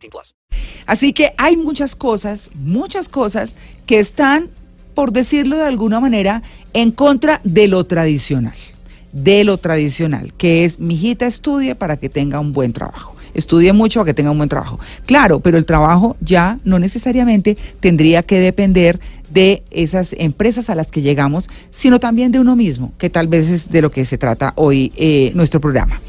18 plus. Así que hay muchas cosas, muchas cosas que están, por decirlo de alguna manera, en contra de lo tradicional, de lo tradicional, que es, mi hijita estudie para que tenga un buen trabajo. Estudie mucho para que tenga un buen trabajo. Claro, pero el trabajo ya no necesariamente tendría que depender de esas empresas a las que llegamos, sino también de uno mismo, que tal vez es de lo que se trata hoy eh, nuestro programa.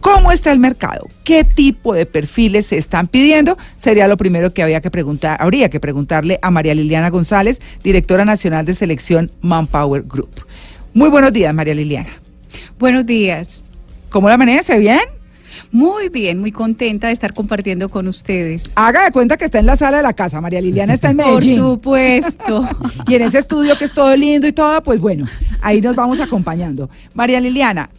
¿Cómo está el mercado? ¿Qué tipo de perfiles se están pidiendo? Sería lo primero que había que preguntar, habría que preguntarle a María Liliana González, directora nacional de selección Manpower Group. Muy buenos días, María Liliana. Buenos días. ¿Cómo la amanece? ¿Bien? Muy bien, muy contenta de estar compartiendo con ustedes. Haga de cuenta que está en la sala de la casa. María Liliana está en Por Medellín. supuesto. Y en ese estudio que es todo lindo y todo, pues bueno, ahí nos vamos acompañando. María Liliana,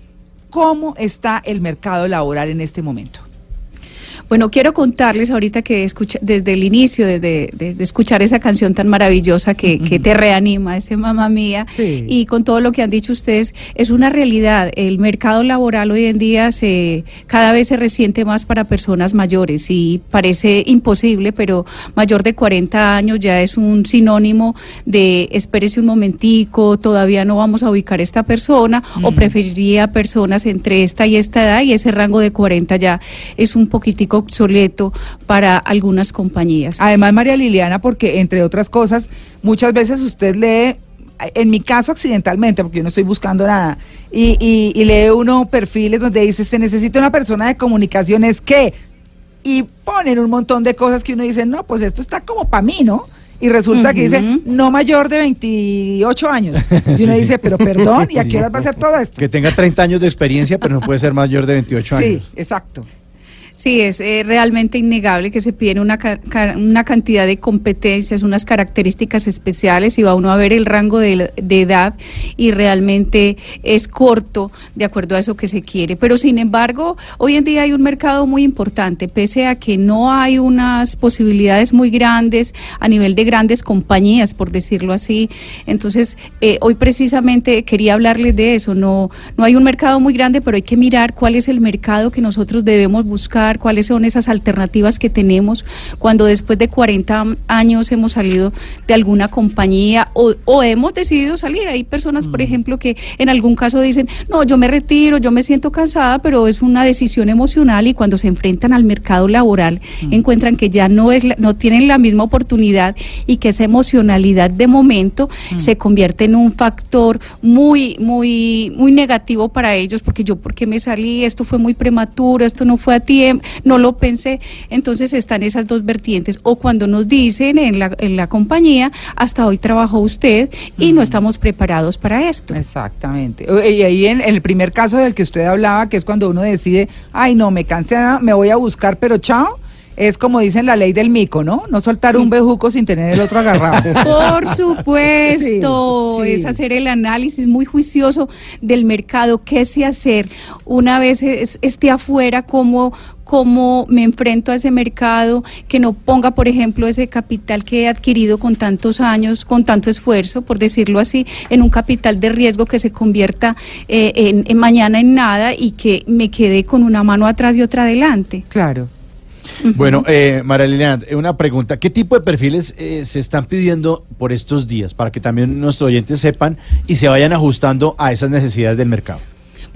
¿cómo está el mercado laboral en este momento? Bueno, quiero contarles ahorita que escucha, desde el inicio, desde de, de escuchar esa canción tan maravillosa que, que te reanima, ese mamá mía, Sí. y con todo lo que han dicho ustedes, es una realidad. El mercado laboral hoy en día se cada vez se resiente más para personas mayores y parece imposible, pero mayor de 40 años ya es un sinónimo de espérese un momentico, todavía no vamos a ubicar esta persona, o preferiría personas entre esta y esta edad, y ese rango de 40 ya es un poquitico obsoleto para algunas compañías. Además, María Liliana, porque entre otras cosas, muchas veces usted lee, en mi caso accidentalmente, porque yo no estoy buscando nada, y, y- y lee uno perfiles donde dice, se necesita una persona de comunicaciones que, y ponen un montón de cosas que uno dice, no, pues esto está como para mí, ¿no? Y resulta que dice, no mayor de 28 años. Y uno Sí. dice, pero perdón, ¿y a Sí. qué hora va a ser todo esto? Que tenga 30 años de experiencia, pero no puede ser mayor de 28 sí, años. exacto. Sí, es eh, realmente innegable que se piden una, una cantidad de competencias, unas características especiales y va uno a ver el rango de, de edad y realmente es corto de acuerdo a eso que se quiere. Pero sin embargo, hoy en día hay un mercado muy importante, pese a que no hay unas posibilidades muy grandes a nivel de grandes compañías, por decirlo así. Entonces, eh, hoy precisamente quería hablarles de eso. No, no hay un mercado muy grande, pero hay que mirar cuál es el mercado que nosotros debemos buscar, cuáles son esas alternativas que tenemos cuando después de 40 años hemos salido de alguna compañía o, o hemos decidido salir. Hay personas, por ejemplo, que en algún caso dicen, no, yo me retiro, yo me siento cansada, pero es una decisión emocional y cuando se enfrentan al mercado laboral encuentran que ya no, es la- no tienen la misma oportunidad y que esa emocionalidad de momento se convierte en un factor muy, muy, muy negativo para ellos porque yo, ¿por qué me salí? Esto fue muy prematuro, esto no fue a tiempo, no lo pensé. Entonces están esas dos vertientes. O cuando nos dicen en la, en la compañía, hasta hoy trabajó usted y no estamos preparados para esto. Exactamente. Y ahí en, en el primer caso del que usted hablaba, que es cuando uno decide, ay no, me cansé, me voy a buscar, pero chao, es como dicen la ley del mico, ¿no? No soltar un bejuco sin tener el otro agarrado. Por supuesto, Sí, sí. es hacer el análisis muy juicioso del mercado, qué sé hacer una vez es- esté afuera, cómo, cómo me enfrento a ese mercado, que no ponga, por ejemplo, ese capital que he adquirido con tantos años, con tanto esfuerzo, por decirlo así, en un capital de riesgo que se convierta eh, en, en mañana en nada y que me quede con una mano atrás y otra adelante. Claro. Bueno, eh, María Liliana, eh, una pregunta. ¿Qué tipo de perfiles eh, se están pidiendo por estos días para que también nuestros oyentes sepan y se vayan ajustando a esas necesidades del mercado?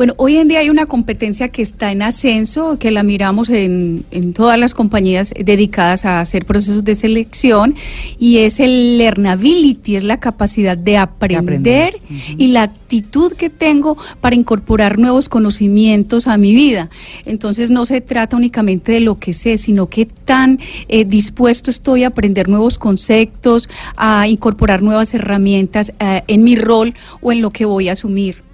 Bueno, hoy en día hay una competencia que está en ascenso, que la miramos en, en todas las compañías dedicadas a hacer procesos de selección, y es el learnability, es la capacidad de aprender, aprender. y la actitud que tengo para incorporar nuevos conocimientos a mi vida. Entonces no se trata únicamente de lo que sé, sino qué tan eh, dispuesto estoy a aprender nuevos conceptos, a incorporar nuevas herramientas eh, en mi rol o en lo que voy a asumir.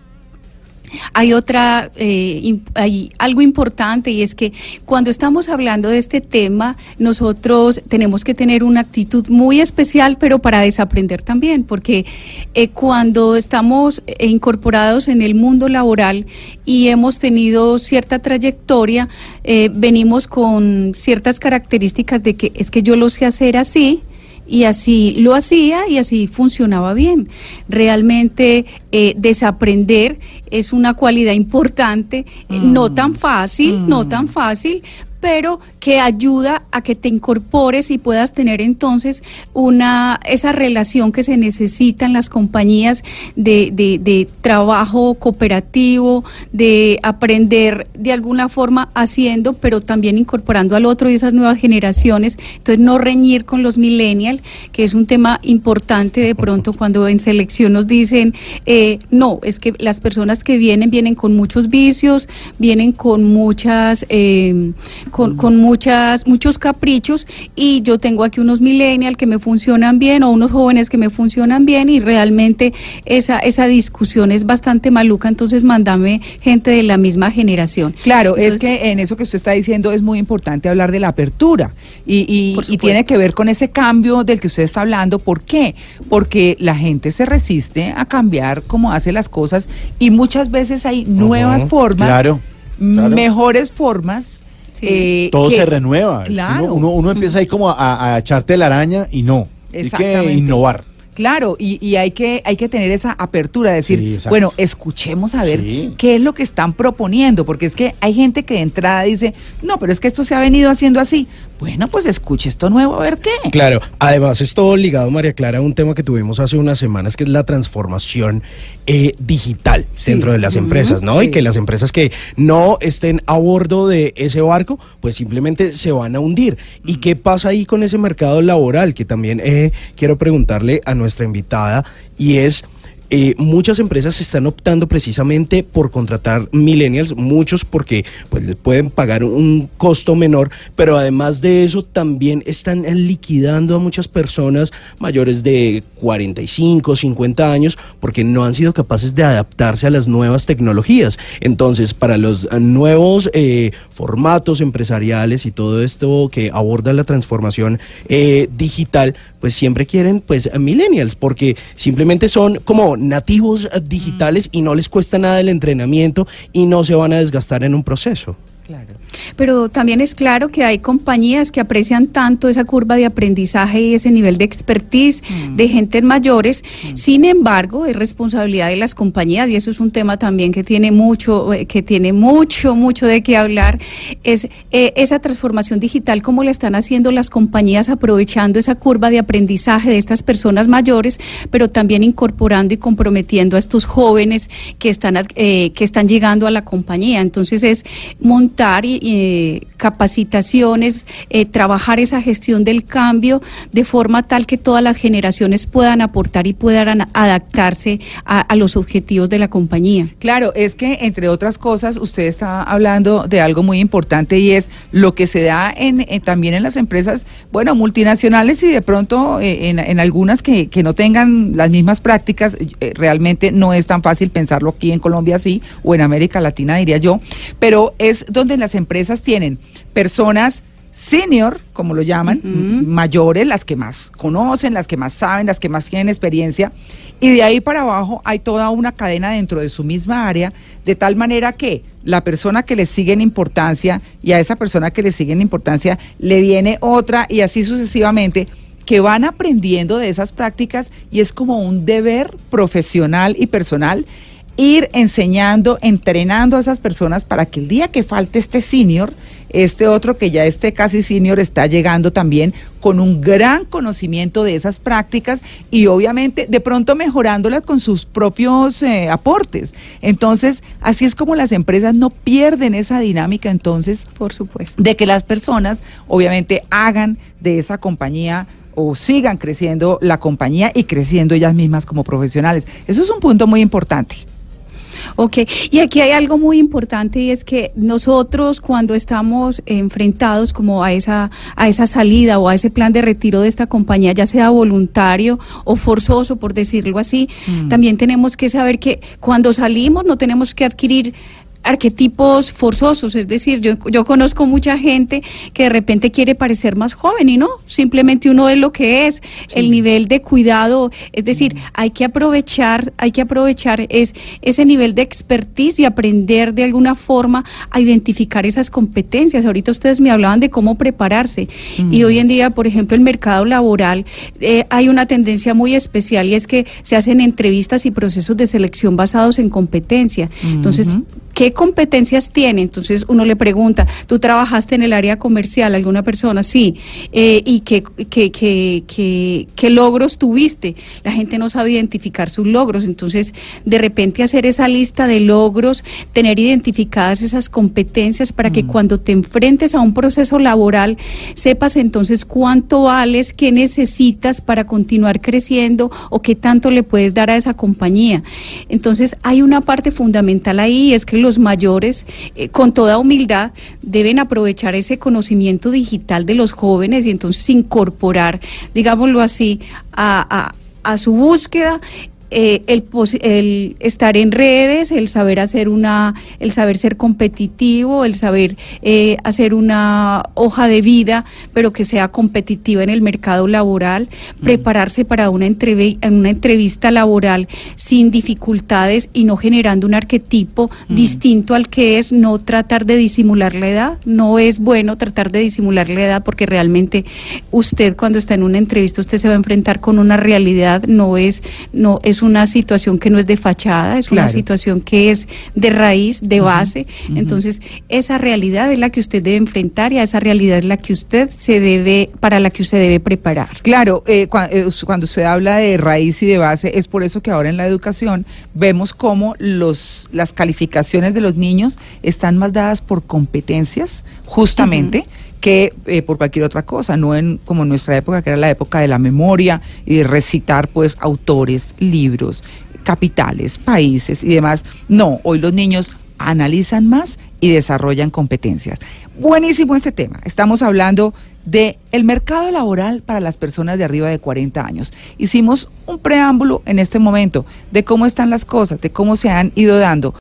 Hay otra, eh, hay algo importante y es que cuando estamos hablando de este tema, nosotros tenemos que tener una actitud muy especial, pero para desaprender también, porque eh, cuando estamos eh, incorporados en el mundo laboral y hemos tenido cierta trayectoria, eh, venimos con ciertas características de que es que yo lo sé hacer así, y así lo hacía y así funcionaba bien. Realmente eh, desaprender es una cualidad importante, eh, no tan fácil, no tan fácil, pero que ayuda a que te incorpores y puedas tener entonces una esa relación que se necesita en las compañías de, de, trabajo cooperativo, de aprender de alguna forma haciendo, pero también incorporando al otro y esas nuevas generaciones. Entonces, no reñir con los millennials, que es un tema importante de pronto cuando en selección nos dicen, eh, no, es que las personas que vienen vienen con muchos vicios, vienen con muchas, eh, con, con muchas, muchos caprichos y yo tengo aquí unos millennials que me funcionan bien o unos jóvenes que me funcionan bien y realmente esa, esa discusión es bastante maluca, entonces mándame gente de la misma generación. Claro, es que en eso que usted está diciendo es muy importante hablar de la apertura y, y- tiene que ver con ese cambio del que usted está hablando. ¿Por qué? Porque la gente se resiste a cambiar cómo hace las cosas y muchas veces hay nuevas formas, Claro, claro. mejores formas. Sí. eh, Todo que- se renueva. Claro. Uno, uno- uno empieza ahí como a, a echarte la araña y no. Hay que innovar. Claro, y, y hay que hay que tener esa apertura, decir, Sí, bueno, escuchemos a ver Sí. qué es lo que están proponiendo, porque es que hay gente que de entrada dice, no, pero es que esto se ha venido haciendo así. Bueno, pues escuche esto nuevo, a ver qué. Claro, además es todo ligado, María Clara, a un tema que tuvimos hace unas semanas, que es la transformación eh, digital Sí. dentro de las empresas, ¿no? sí. Y que las empresas que no estén a bordo de ese barco, pues simplemente se van a hundir. ¿Y qué pasa ahí con ese mercado laboral? Que también eh, quiero preguntarle a nuestra invitada, y es... eh, muchas empresas están optando precisamente por contratar millennials, muchos porque pues les pueden pagar un costo menor, pero además de eso también están liquidando a muchas personas mayores de 45, 50 años porque no han sido capaces de adaptarse a las nuevas tecnologías. Entonces, para los nuevos eh, formatos empresariales y todo esto que aborda la transformación eh, digital, pues siempre quieren pues millennials porque simplemente son como nativos eh, digitales y no les cuesta nada el entrenamiento y no se van a desgastar en un proceso. Claro. Pero también es claro que hay compañías que aprecian tanto esa curva de aprendizaje y ese nivel de expertise de gentes mayores. Sin embargo, es responsabilidad de las compañías y eso es un tema también que tiene mucho, eh, que tiene mucho, mucho de qué hablar. Es eh, esa transformación digital, cómo la están haciendo las compañías aprovechando esa curva de aprendizaje de estas personas mayores, pero también incorporando y comprometiendo a estos jóvenes que están, eh, que están llegando a la compañía. Entonces es montar y, eh, capacitaciones, eh, trabajar esa gestión del cambio de forma tal que todas las generaciones puedan aportar y puedan adaptarse a, a los objetivos de la compañía. Claro, es que entre otras cosas usted está hablando de algo muy importante y es lo que se da en, en- también en las empresas, bueno, multinacionales y de pronto eh, en, en algunas que, que no tengan las mismas prácticas, eh, realmente no es tan fácil pensarlo aquí en Colombia así o en América Latina diría yo, pero es donde las empresas tienen personas senior, como lo llaman, mayores, las que más conocen, las que más saben, las que más tienen experiencia, y de ahí para abajo hay toda una cadena dentro de su misma área, de tal manera que la persona que le sigue en importancia y a esa persona que le sigue en importancia le viene otra y así sucesivamente que van aprendiendo de esas prácticas y es como un deber profesional y personal ir enseñando, entrenando a esas personas para que el día que falte este senior, este otro que ya esté casi senior está llegando también con un gran conocimiento de esas prácticas y obviamente de pronto mejorándolas con sus propios eh, aportes. Entonces, así es como las empresas no pierden esa dinámica entonces Por supuesto. de que las personas obviamente hagan de esa compañía o sigan creciendo la compañía y creciendo ellas mismas como profesionales. Eso es un punto muy importante. Ok, y aquí hay algo muy importante y es que nosotros cuando estamos enfrentados como a esa, a esa salida o a ese plan de retiro de esta compañía, ya sea voluntario o forzoso, por decirlo así, también tenemos que saber que cuando salimos no tenemos que adquirir arquetipos forzosos, es decir, yo, yo conozco mucha gente que de repente quiere parecer más joven y no, simplemente uno es lo que es, el nivel de cuidado, es decir, hay que aprovechar, hay que aprovechar es, ese nivel de expertise y aprender de alguna forma a identificar esas competencias. Ahorita ustedes me hablaban de cómo prepararse y hoy en día, por ejemplo, el mercado laboral eh, hay una tendencia muy especial y es que se hacen entrevistas y procesos de selección basados en competencia. Entonces, ¿Qué competencias tiene? Entonces uno le pregunta, ¿tú trabajaste en el área comercial? ¿Alguna persona? Sí. Eh, ¿Y qué, qué, qué, qué, qué logros tuviste? La gente no sabe identificar sus logros. Entonces, de repente hacer esa lista de logros, tener identificadas esas competencias para que cuando te enfrentes a un proceso laboral, sepas entonces cuánto vales, qué necesitas para continuar creciendo o qué tanto le puedes dar a esa compañía. Entonces, hay una parte fundamental ahí, es que los mayores, eh, con toda humildad, deben aprovechar ese conocimiento digital de los jóvenes y entonces incorporar, digámoslo así, a, a, a su búsqueda eh, el, el estar en redes, el saber hacer una, el saber ser competitivo, el saber eh, hacer una hoja de vida, pero que sea competitiva en el mercado laboral, prepararse para una, una entrevista laboral sin dificultades y no generando un arquetipo distinto al que es, no tratar de disimular la edad, no es bueno tratar de disimular la edad porque realmente usted cuando está en una entrevista usted se va a enfrentar con una realidad, no es, no es una situación que no es de fachada, es una situación que es de raíz, de base. Entonces, esa realidad es la que usted debe enfrentar y a esa realidad es la que usted se debe, para la que usted debe preparar. Claro, eh, eh, cuando usted habla de raíz y de base, es por eso que ahora en la educación vemos cómo los, las calificaciones de los niños están más dadas por competencias, justamente, que eh, por cualquier otra cosa, no en como en nuestra época, que era la época de la memoria y de recitar pues autores, libros, capitales, países y demás. No, hoy los niños analizan más y desarrollan competencias. Buenísimo este tema. Estamos hablando de el mercado laboral para las personas de arriba de 40 años. Hicimos un preámbulo en este momento de cómo están las cosas, de cómo se han ido dando.